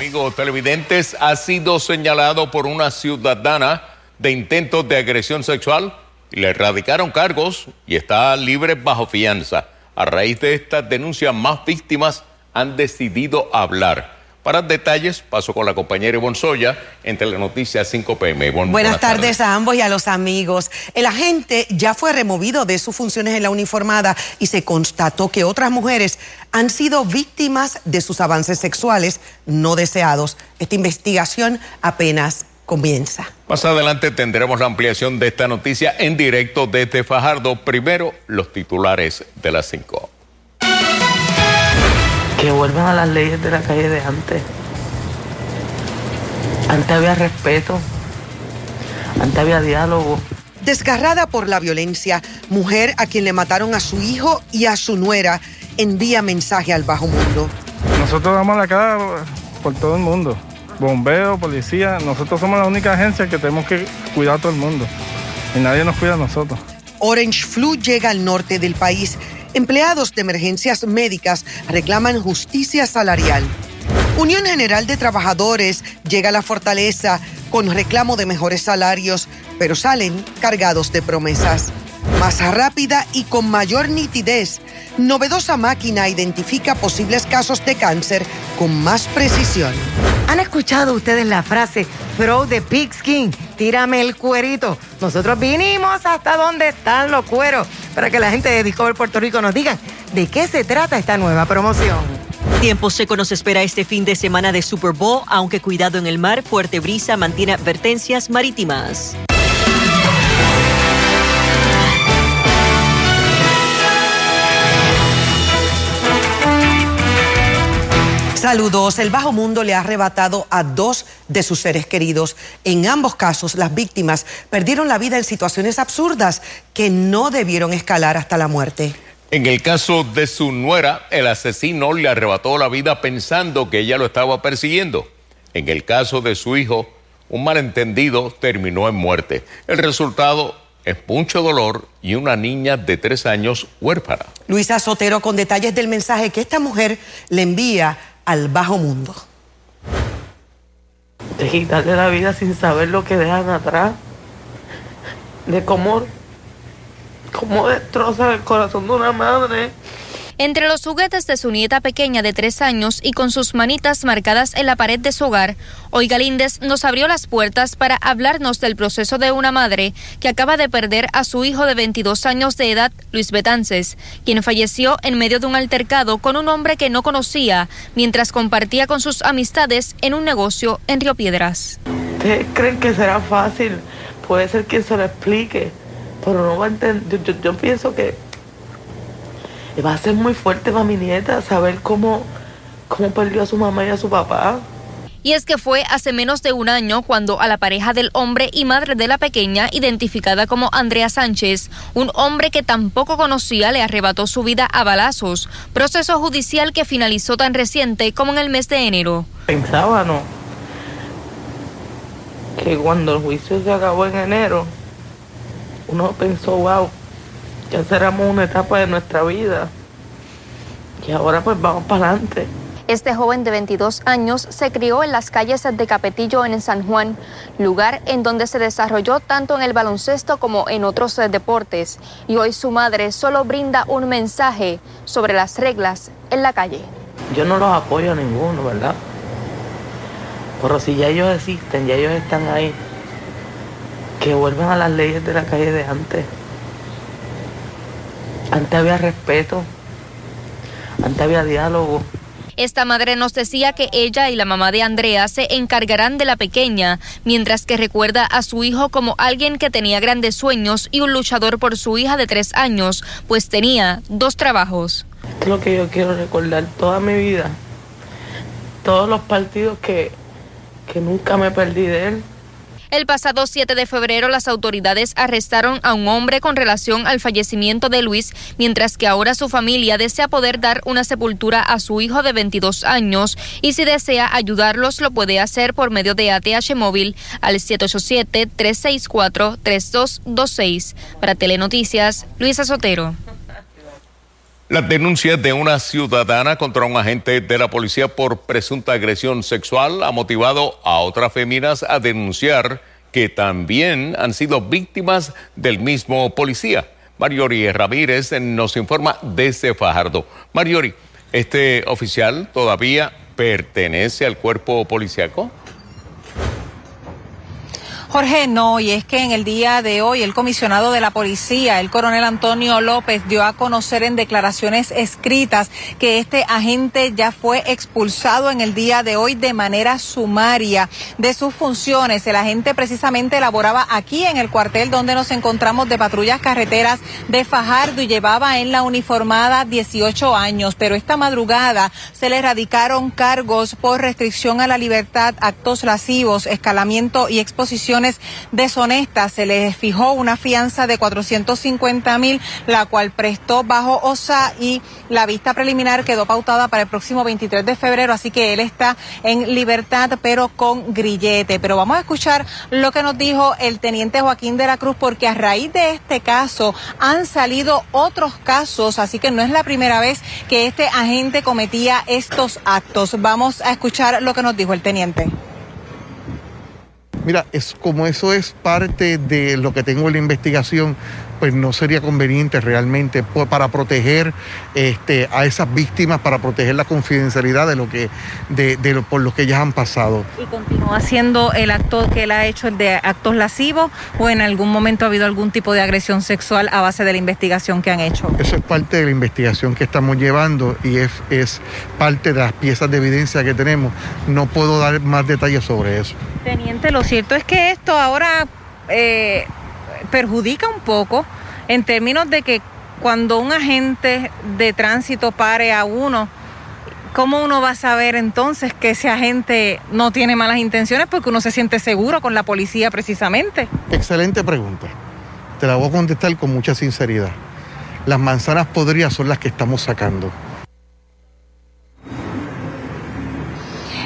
Amigos televidentes, ha sido señalado por una ciudadana de intentos de agresión sexual le erradicaron cargos y está libre bajo fianza. A raíz de esta denuncia, más víctimas han decidido hablar. Para detalles, paso con la compañera Ivonne Soya en Telenoticias 5 PM. buenas, tardes, a ambos y a los amigos. El agente ya fue removido de sus funciones en la uniformada y se constató que otras mujeres han sido víctimas de sus avances sexuales no deseados. Esta investigación apenas comienza. Más adelante tendremos la ampliación de esta noticia en directo desde Fajardo. Primero, los titulares de las 5 que vuelvan a las leyes de la calle de antes. Antes había respeto, antes había diálogo. Desgarrada por la violencia, mujer a quien le mataron a su hijo y a su nuera envía mensaje al bajo mundo. Nosotros damos la cara por todo el mundo. Bombeo, policía, nosotros somos la única agencia que tenemos que cuidar a todo el mundo. Y nadie nos cuida a nosotros. Orange Flu llega al norte del país Empleados de emergencias médicas reclaman justicia salarial. Unión General de Trabajadores llega a la fortaleza con reclamo de mejores salarios, pero salen cargados de promesas. Más rápida y con mayor nitidez, novedosa máquina identifica posibles casos de cáncer con más precisión. ¿Han escuchado ustedes la frase throw the pigskin? Tírame el cuerito. Nosotros vinimos hasta donde están los cueros para que la gente de Discover Puerto Rico nos diga de qué se trata esta nueva promoción. Tiempo seco nos espera este fin de semana de Super Bowl, aunque cuidado en el mar, fuerte brisa mantiene advertencias marítimas. Saludos. El Bajo Mundo le ha arrebatado a dos de sus seres queridos. En ambos casos, las víctimas perdieron la vida en situaciones absurdas que no debieron escalar hasta la muerte. En el caso de su nuera, el asesino le arrebató la vida pensando que ella lo estaba persiguiendo. En el caso de su hijo, un malentendido terminó en muerte. El resultado es mucho dolor y una niña de tres años huérfana. Luisa Sotero con detalles del mensaje que esta mujer le envía al bajo mundo. De quitarle la vida sin saber lo que dejan atrás. De cómo, cómo destrozan el corazón de una madre. Entre los juguetes de su nieta pequeña de tres años y con sus manitas marcadas en la pared de su hogar, hoy Galíndez nos abrió las puertas para hablarnos del proceso de una madre que acaba de perder a su hijo de 22 años de edad, Luis Betances, quien falleció en medio de un altercado con un hombre que no conocía mientras compartía con sus amistades en un negocio en Río Piedras. ¿Ustedes creen que será fácil? Puede ser quien se lo explique, pero no va a entender. yo pienso que va a ser muy fuerte para mi nieta saber cómo, cómo perdió a su mamá y a su papá. Y es que fue hace menos de un año cuando a la pareja del hombre y madre de la pequeña, identificada como Andrea Sánchez, un hombre que tampoco conocía, le arrebató su vida a balazos, proceso judicial que finalizó tan reciente como en el mes de enero. Pensaba, ¿no? Que cuando el juicio se acabó en enero, uno pensó, wow, ya cerramos una etapa de nuestra vida y ahora pues vamos para adelante. Este joven de 22 años se crió en las calles de Capetillo en San Juan, lugar en donde se desarrolló tanto en el baloncesto como en otros deportes. Y hoy su madre solo brinda un mensaje sobre las reglas en la calle. Yo no los apoyo a ninguno, ¿verdad? Pero si ya ellos existen, ya ellos están ahí, que vuelvan a las leyes de la calle de antes. Antes había respeto, antes había diálogo. Esta madre nos decía que ella y la mamá de Andrea se encargarán de la pequeña, mientras que recuerda a su hijo como alguien que tenía grandes sueños y un luchador por su hija de tres años, pues tenía dos trabajos. Es lo que yo quiero recordar toda mi vida. Todos los partidos que, que nunca me perdí de él. El pasado 7 de febrero las autoridades arrestaron a un hombre con relación al fallecimiento de Luis, mientras que ahora su familia desea poder dar una sepultura a su hijo de 22 años y si desea ayudarlos lo puede hacer por medio de ATH móvil al 787-364-3226. Para Telenoticias, Luisa Sotero. Las denuncias de una ciudadana contra un agente de la policía por presunta agresión sexual ha motivado a otras féminas a denunciar que también han sido víctimas del mismo policía. Mariori Ramírez nos informa desde Fajardo. Mariori, ¿este oficial todavía pertenece al cuerpo policíaco? Jorge, no, y es que en el día de hoy el comisionado de la policía, el coronel Antonio López, dio a conocer en declaraciones escritas que este agente ya fue expulsado en el día de hoy de manera sumaria de sus funciones. El agente precisamente laboraba aquí en el cuartel donde nos encontramos de patrullas carreteras de Fajardo y llevaba en la uniformada 18 años, pero esta madrugada se le erradicaron cargos por restricción a la libertad, actos lascivos, escalamiento y exposición deshonestas. Se les fijó una fianza de 450 mil, la cual prestó bajo OSA y la vista preliminar quedó pautada para el próximo 23 de febrero, así que él está en libertad, pero con grillete. Pero vamos a escuchar lo que nos dijo el teniente Joaquín de la Cruz, porque a raíz de este caso han salido otros casos, así que no es la primera vez que este agente cometía estos actos. Vamos a escuchar lo que nos dijo el teniente. Mira, es como eso es parte de lo que tengo en la investigación, pues no sería conveniente realmente para proteger este, a esas víctimas, para proteger la confidencialidad de lo que, de, por lo que ellas han pasado. ¿Y continúa haciendo el acto que él ha hecho, el de actos lascivos, o en algún momento ha habido algún tipo de agresión sexual a base de la investigación que han hecho? Eso es parte de la investigación que estamos llevando y es, es parte de las piezas de evidencia que tenemos. No puedo dar más detalles sobre eso. Teniente, lo cierto es que esto ahora eh, perjudica un poco en términos de que cuando un agente de tránsito pare a uno, ¿cómo uno va a saber entonces que ese agente no tiene malas intenciones? Porque uno se siente seguro con la policía precisamente. Excelente pregunta. Te la voy a contestar con mucha sinceridad. Las manzanas podridas son las que estamos sacando.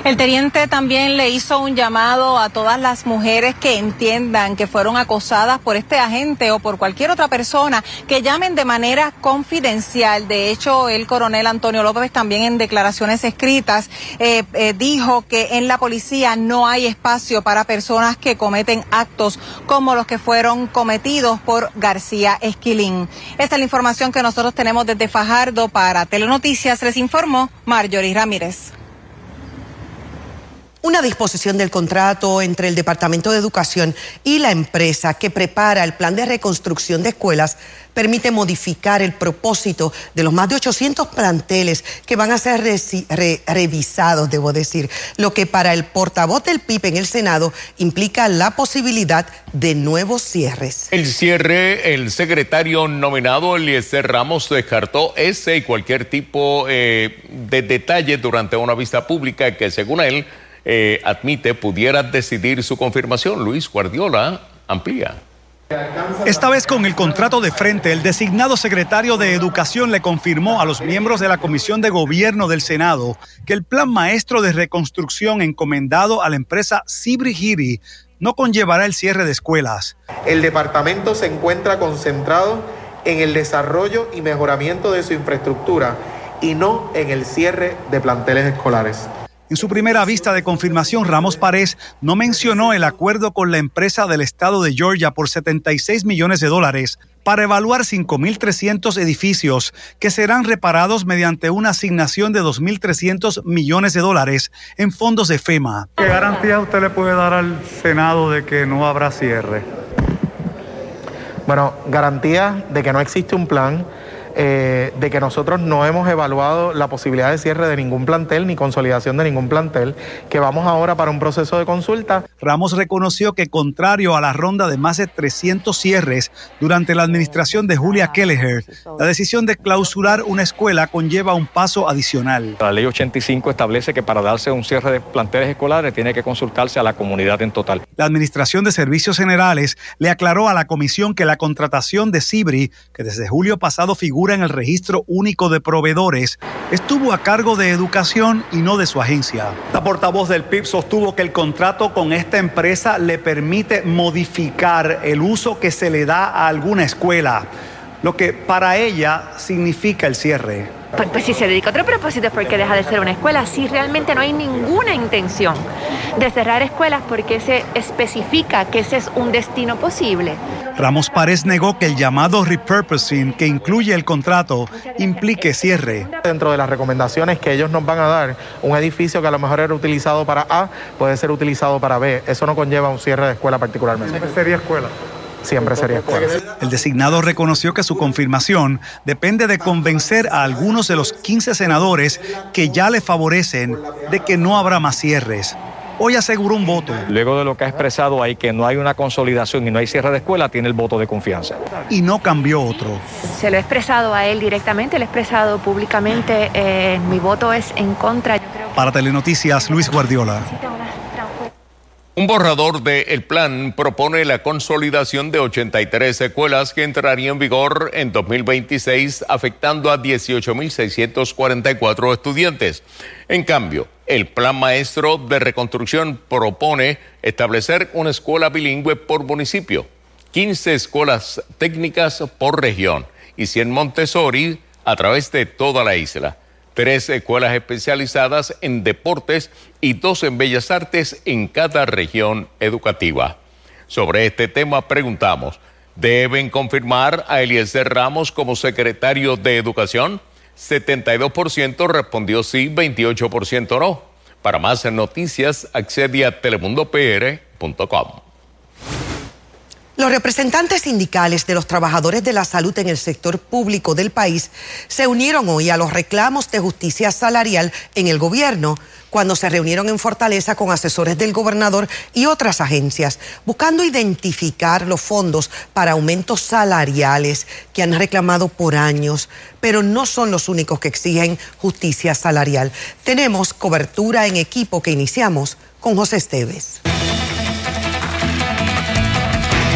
El teniente también le hizo un llamado a todas las mujeres que entiendan que fueron acosadas por este agente o por cualquier otra persona que llamen de manera confidencial. De hecho, el coronel Antonio López también en declaraciones escritas eh, eh, dijo que en la policía no hay espacio para personas que cometen actos como los que fueron cometidos por García Esquilín. Esta es la información que nosotros tenemos desde Fajardo para Telenoticias. Les informó Marjorie Ramírez. Una disposición del contrato entre el Departamento de Educación y la empresa que prepara el plan de reconstrucción de escuelas permite modificar el propósito de los más de 800 planteles que van a ser revisados, debo decir, lo que para el portavoz del PIB en el Senado implica la posibilidad de nuevos cierres. El cierre, el secretario nominado Eliezer Ramos descartó ese y cualquier tipo eh, de detalle durante una vista pública que según él eh, admite pudiera decidir su confirmación. Luis Guardiola amplía. Esta vez con el contrato de frente, el designado secretario de Educación le confirmó a los miembros de la Comisión de Gobierno del Senado que el plan maestro de reconstrucción encomendado a la empresa Cibri no conllevará el cierre de escuelas. El departamento se encuentra concentrado en el desarrollo y mejoramiento de su infraestructura y no en el cierre de planteles escolares. En su primera vista de confirmación, Ramos Párez no mencionó el acuerdo con la empresa del estado de Georgia por 76 millones de dólares para evaluar 5.300 edificios que serán reparados mediante una asignación de 2.300 millones de dólares en fondos de FEMA. ¿Qué garantía usted le puede dar al Senado de que no habrá cierre? Bueno, garantía de que no existe un plan eh, de que nosotros no hemos evaluado la posibilidad de cierre de ningún plantel ni consolidación de ningún plantel, que vamos ahora para un proceso de consulta. Ramos reconoció que contrario a la ronda de más de 300 cierres durante la administración de Julia Kelleher, la decisión de clausurar una escuela conlleva un paso adicional. La ley 85 establece que para darse un cierre de planteles escolares tiene que consultarse a la comunidad en total. La Administración de Servicios Generales le aclaró a la comisión que la contratación de Cibri, que desde julio pasado figura en el registro único de proveedores, estuvo a cargo de educación y no de su agencia. La portavoz del PIB sostuvo que el contrato con esta empresa le permite modificar el uso que se le da a alguna escuela lo que para ella significa el cierre. Pues, pues, si se dedica a otro propósito es porque deja de ser una escuela. Si realmente no hay ninguna intención de cerrar escuelas porque se especifica que ese es un destino posible. Ramos Párez negó que el llamado repurposing que incluye el contrato implique cierre. Dentro de las recomendaciones que ellos nos van a dar, un edificio que a lo mejor era utilizado para A puede ser utilizado para B. Eso no conlleva un cierre de escuela particularmente. Sería escuela siempre sería escuela. El designado reconoció que su confirmación depende de convencer a algunos de los 15 senadores que ya le favorecen de que no habrá más cierres. Hoy aseguró un voto. Luego de lo que ha expresado ahí, que no hay una consolidación y no hay cierre de escuela, tiene el voto de confianza. Y no cambió otro. Se lo he expresado a él directamente, lo he expresado públicamente. Eh, mi voto es en contra. Para Telenoticias, Luis Guardiola. Un borrador del plan propone la consolidación de 83 escuelas que entrarían en vigor en 2026, afectando a 18.644 estudiantes. En cambio, el plan maestro de reconstrucción propone establecer una escuela bilingüe por municipio, 15 escuelas técnicas por región y 100 Montessori a través de toda la isla tres escuelas especializadas en deportes y dos en bellas artes en cada región educativa. Sobre este tema preguntamos, ¿deben confirmar a Eliezer Ramos como secretario de Educación? 72% respondió sí, 28% no. Para más noticias, accede a telemundopr.com. Los representantes sindicales de los trabajadores de la salud en el sector público del país se unieron hoy a los reclamos de justicia salarial en el gobierno cuando se reunieron en Fortaleza con asesores del gobernador y otras agencias, buscando identificar los fondos para aumentos salariales que han reclamado por años, pero no son los únicos que exigen justicia salarial. Tenemos cobertura en equipo que iniciamos con José Esteves.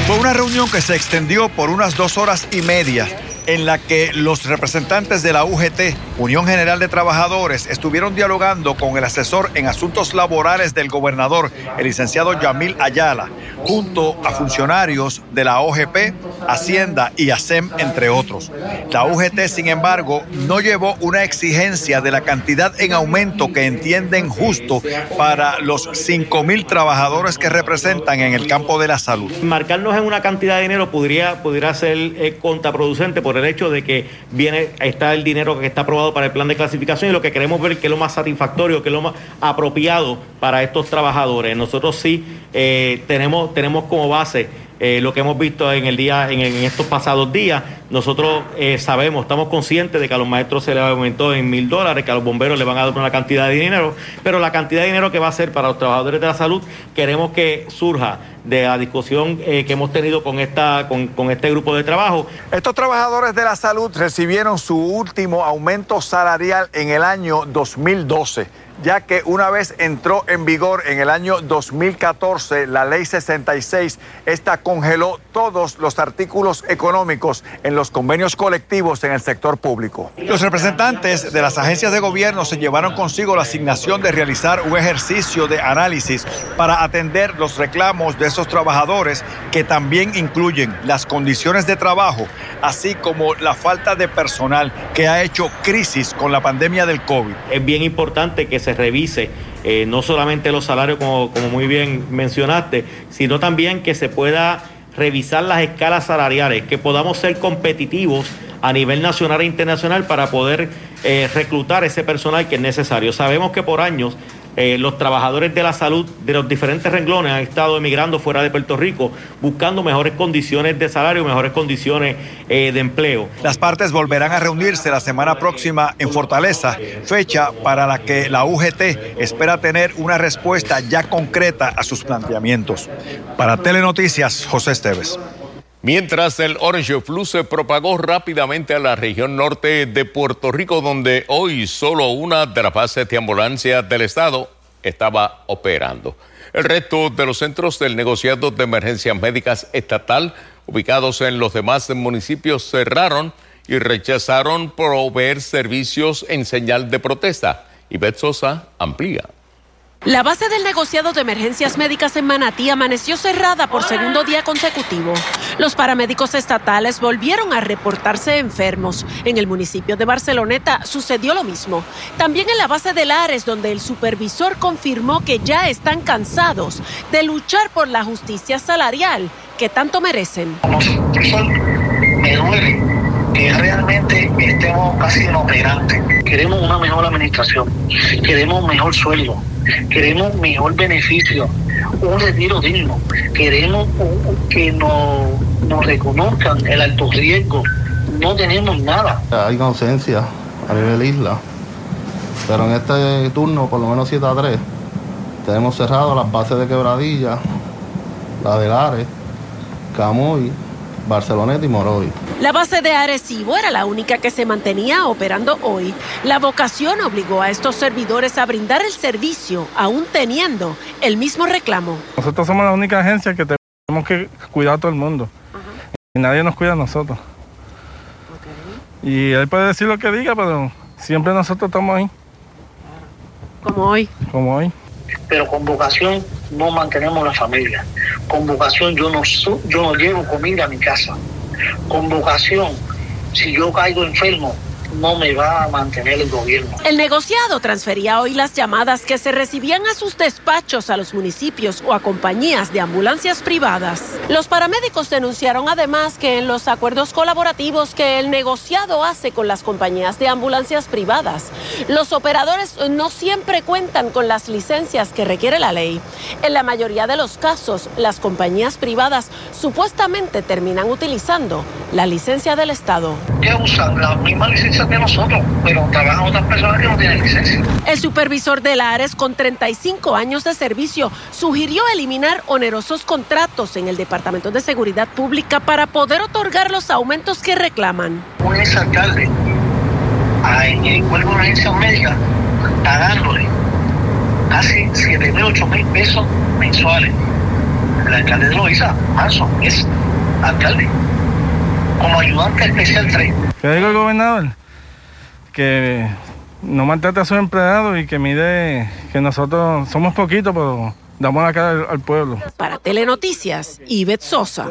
Fue una reunión que se extendió por unas dos horas y media en la que los representantes de la UGT, Unión General de Trabajadores, estuvieron dialogando con el asesor en asuntos laborales del gobernador, el licenciado Yamil Ayala, junto a funcionarios de la OGP, Hacienda y ASEM, entre otros. La UGT, sin embargo, no llevó una exigencia de la cantidad en aumento que entienden justo para los 5 mil trabajadores que representan en el campo de la salud. Marcarnos en una cantidad de dinero podría, podría ser eh, contraproducente por el hecho de que viene, está el dinero que está aprobado para el plan de clasificación y lo que queremos ver que es lo más satisfactorio, que es lo más apropiado para estos trabajadores. Nosotros sí eh, tenemos, tenemos como base eh, lo que hemos visto en el día, en, estos pasados días. Nosotros eh, sabemos, estamos conscientes de que a los maestros se les aumentó en mil dólares, que a los bomberos le van a dar una cantidad de dinero, pero la cantidad de dinero que va a ser para los trabajadores de la salud, queremos que surja de la discusión eh, que hemos tenido con, esta, con, con este grupo de trabajo. Estos trabajadores de la salud recibieron su último aumento salarial en el año 2012 ya que una vez entró en vigor en el año 2014 la ley 66, esta congeló todos los artículos económicos en los convenios colectivos en el sector público. Los representantes de las agencias de gobierno se llevaron consigo la asignación de realizar un ejercicio de análisis para atender los reclamos de esos trabajadores que también incluyen las condiciones de trabajo, así como la falta de personal que ha hecho crisis con la pandemia del COVID. Es bien importante que se se revise eh, no solamente los salarios, como, como muy bien mencionaste, sino también que se pueda revisar las escalas salariales, que podamos ser competitivos a nivel nacional e internacional para poder eh, reclutar ese personal que es necesario. Sabemos que por años eh, los trabajadores de la salud de los diferentes renglones han estado emigrando fuera de Puerto Rico buscando mejores condiciones de salario, mejores condiciones eh, de empleo. Las partes volverán a reunirse la semana próxima en Fortaleza, fecha para la que la UGT espera tener una respuesta ya concreta a sus planteamientos. Para Telenoticias, José Esteves. Mientras el Orange Flu se propagó rápidamente a la región norte de Puerto Rico, donde hoy solo una de las bases de ambulancia del estado estaba operando. El resto de los centros del negociado de emergencias médicas estatal, ubicados en los demás municipios, cerraron y rechazaron proveer servicios en señal de protesta. Y Sosa amplía. La base del negociado de emergencias médicas en Manatí amaneció cerrada por segundo día consecutivo. Los paramédicos estatales volvieron a reportarse enfermos. En el municipio de Barceloneta sucedió lo mismo. También en la base de Lares, donde el supervisor confirmó que ya están cansados de luchar por la justicia salarial que tanto merecen. Que realmente estemos casi inoperantes. Queremos una mejor administración, queremos mejor sueldo, queremos mejor beneficio, un retiro digno, queremos que nos, nos reconozcan el alto riesgo. No tenemos nada. Hay una ausencia a nivel isla, pero en este turno, por lo menos 7 a 3, tenemos cerrado las bases de Quebradilla, la de Lares, Camuy, Barceloneta y Moroy. La base de Arecibo era la única que se mantenía operando hoy. La vocación obligó a estos servidores a brindar el servicio, aún teniendo el mismo reclamo. Nosotros somos la única agencia que tenemos que cuidar a todo el mundo. Y nadie nos cuida a nosotros. Y él puede decir lo que diga, pero siempre nosotros estamos ahí. Como hoy. Como hoy. Pero con vocación no mantenemos la familia. Con vocación yo no, yo no llevo comida a mi casa con vocación, si yo caigo enfermo, no me va a mantener el gobierno. El negociado transfería hoy las llamadas que se recibían a sus despachos a los municipios o a compañías de ambulancias privadas. Los paramédicos denunciaron además que en los acuerdos colaborativos que el negociado hace con las compañías de ambulancias privadas, los operadores no siempre cuentan con las licencias que requiere la ley. En la mayoría de los casos, las compañías privadas supuestamente terminan utilizando la licencia del Estado. ¿Qué usan? La misma licencia de nosotros, pero trabajan otras personas que no tienen licencia. El supervisor de la ARES con 35 años de servicio sugirió eliminar onerosos contratos en el Departamento de Seguridad Pública para poder otorgar los aumentos que reclaman. Un exalcalde en el cuerpo de una agencia médica pagándole casi 7 mil, 8 mil pesos mensuales. El alcalde de Loiza, Manso, es alcalde como ayudante especial 3. ¿Qué digo el gobernador? Que no maltrata a sus empleados y que mide que nosotros somos poquitos, pero damos la cara al, pueblo. Para Telenoticias, Ivette Sosa.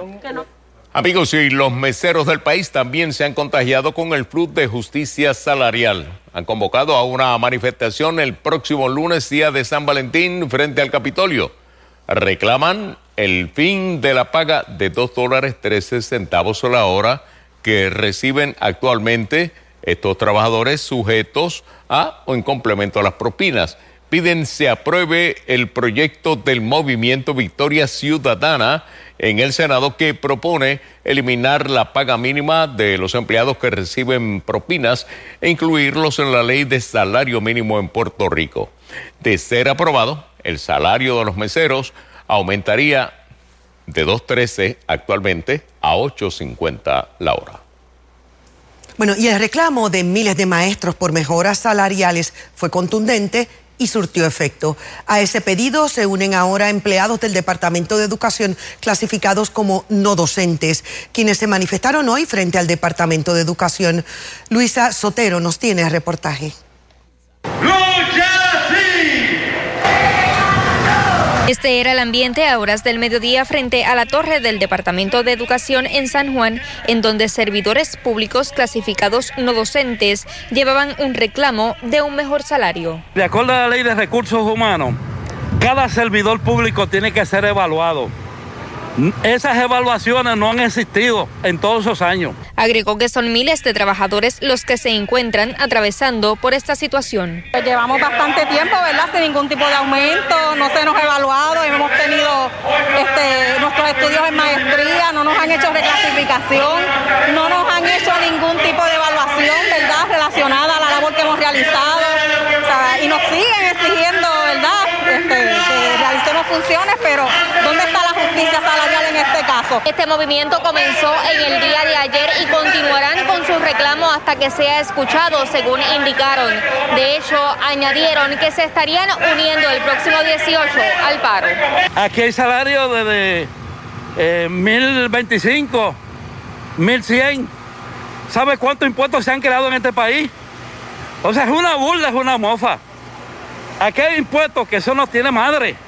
Amigos, y los meseros del país también se han contagiado con el flujo de justicia salarial. Han convocado a una manifestación el próximo lunes, día de San Valentín, frente al Capitolio. Reclaman el fin de la paga de 2 dólares 13 centavos a la hora que reciben actualmente estos trabajadores sujetos a o en complemento a las propinas. Piden se apruebe el proyecto del movimiento Victoria Ciudadana en el Senado que propone eliminar la paga mínima de los empleados que reciben propinas e incluirlos en la ley de salario mínimo en Puerto Rico. De ser aprobado, el salario de los meseros aumentaría de 2.13 actualmente a 8.50 la hora. Bueno, y el reclamo de miles de maestros por mejoras salariales fue contundente y surtió efecto. A ese pedido se unen ahora empleados del Departamento de Educación clasificados como no docentes, quienes se manifestaron hoy frente al Departamento de Educación. Luisa Sotero nos tiene el reportaje. Este era el ambiente a horas del mediodía frente a la torre del Departamento de Educación en San Juan, en donde servidores públicos clasificados no docentes llevaban un reclamo de un mejor salario. De acuerdo a la ley de recursos humanos, cada servidor público tiene que ser evaluado esas evaluaciones no han existido en todos esos años. Agregó que son miles de trabajadores los que se encuentran atravesando por esta situación. Pues llevamos bastante tiempo, ¿verdad? Sin ningún tipo de aumento, no se nos ha evaluado, hemos tenido este, nuestros estudios en maestría, no nos han hecho reclasificación, no nos han hecho ningún tipo de evaluación, ¿verdad? Relacionada a la labor que hemos realizado. y nos siguen exigiendo, ¿verdad? Este, que realicemos funciones, pero ¿dónde está la justicia salarial en este caso? Este movimiento comenzó en el día de ayer y continuarán con su reclamo hasta que sea escuchado, según indicaron. De hecho, añadieron que se estarían uniendo el próximo 18 al paro. Aquí hay salario desde eh, 1025, 1100. ¿Sabe cuántos impuestos se han creado en este país? O sea, es una burla, es una mofa. aquel impuesto que eso no tiene madre.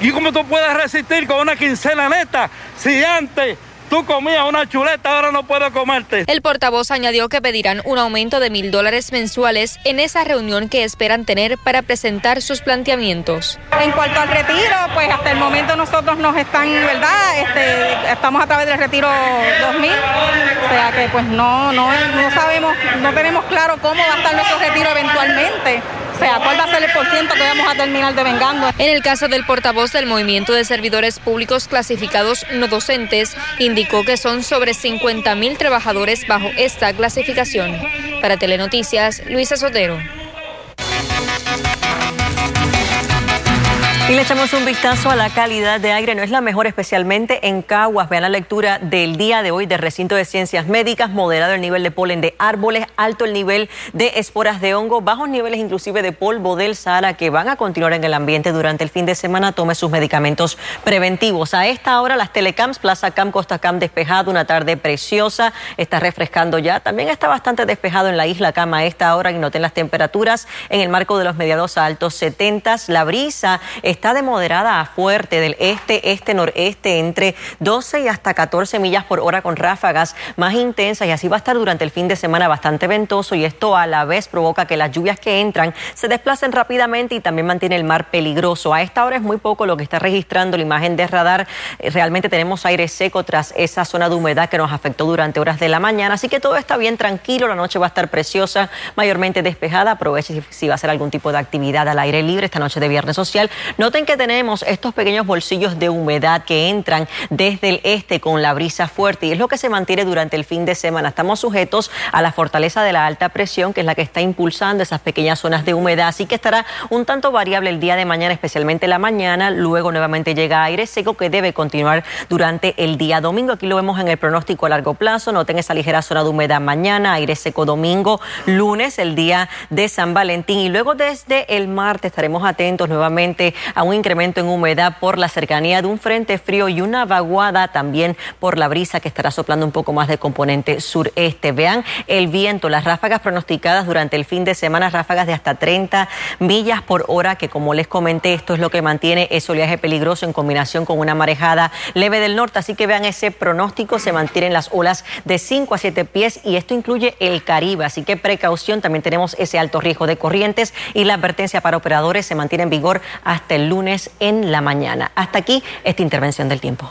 ¿Y cómo tú puedes resistir con una quincena neta si antes Tú comías una chuleta, ahora no puedo comerte. El portavoz añadió que pedirán un aumento de mil dólares mensuales en esa reunión que esperan tener para presentar sus planteamientos. En cuanto al retiro, pues hasta el momento nosotros nos están, ¿verdad? Este, estamos a través del retiro 2000, o sea que pues no, no, no sabemos, no tenemos claro cómo va a estar nuestro retiro eventualmente. O sea, ¿cuál va a ser el porciento que vamos a terminar devengando? En el caso del portavoz del Movimiento de Servidores Públicos Clasificados No Docentes, indicó que son sobre 50 mil trabajadores bajo esta clasificación. Para Telenoticias, Luisa Sotero. Y le echamos un vistazo a la calidad de aire. No es la mejor, especialmente en Caguas. Vean la lectura del día de hoy del recinto de ciencias médicas. Moderado el nivel de polen de árboles, alto el nivel de esporas de hongo, bajos niveles inclusive de polvo del Sahara que van a continuar en el ambiente durante el fin de semana. Tome sus medicamentos preventivos. A esta hora, las telecams, Plaza Cam, Costa Cam despejado, una tarde preciosa. Está refrescando ya. También está bastante despejado en la isla Cama a esta hora y noten las temperaturas en el marco de los mediados a altos 70. La brisa está de moderada a fuerte del este, este, noreste, entre 12 y hasta 14 millas por hora con ráfagas más intensas y así va a estar durante el fin de semana bastante ventoso y esto a la vez provoca que las lluvias que entran se desplacen rápidamente y también mantiene el mar peligroso. A esta hora es muy poco lo que está registrando la imagen de radar. Eh, realmente tenemos aire seco tras esa zona de humedad que nos afectó durante horas de la mañana, así que todo está bien tranquilo, la noche va a estar preciosa, mayormente despejada. Aproveche si va a hacer algún tipo de actividad al aire libre esta noche de viernes social. Noten que tenemos estos pequeños bolsillos de humedad que entran desde el este con la brisa fuerte y es lo que se mantiene durante el fin de semana. Estamos sujetos a la fortaleza de la alta presión, que es la que está impulsando esas pequeñas zonas de humedad, así que estará un tanto variable el día de mañana, especialmente la mañana. Luego nuevamente llega aire seco que debe continuar durante el día domingo. Aquí lo vemos en el pronóstico a largo plazo. Noten esa ligera zona de humedad mañana, aire seco domingo, lunes, el día de San Valentín y luego desde el martes estaremos atentos nuevamente a un incremento en humedad por la cercanía de un frente frío y una vaguada también por la brisa que estará soplando un poco más de componente sureste. Vean el viento, las ráfagas pronosticadas durante el fin de semana, ráfagas de hasta 30 millas por hora, que como les comenté, esto es lo que mantiene ese oleaje peligroso en combinación con una marejada leve del norte. Así que vean ese pronóstico, se mantienen las olas de 5 a 7 pies y esto incluye el Caribe. Así que precaución, también tenemos ese alto riesgo de corrientes y la advertencia para operadores se mantiene en vigor hasta lunes en la mañana. Hasta aquí esta intervención del tiempo.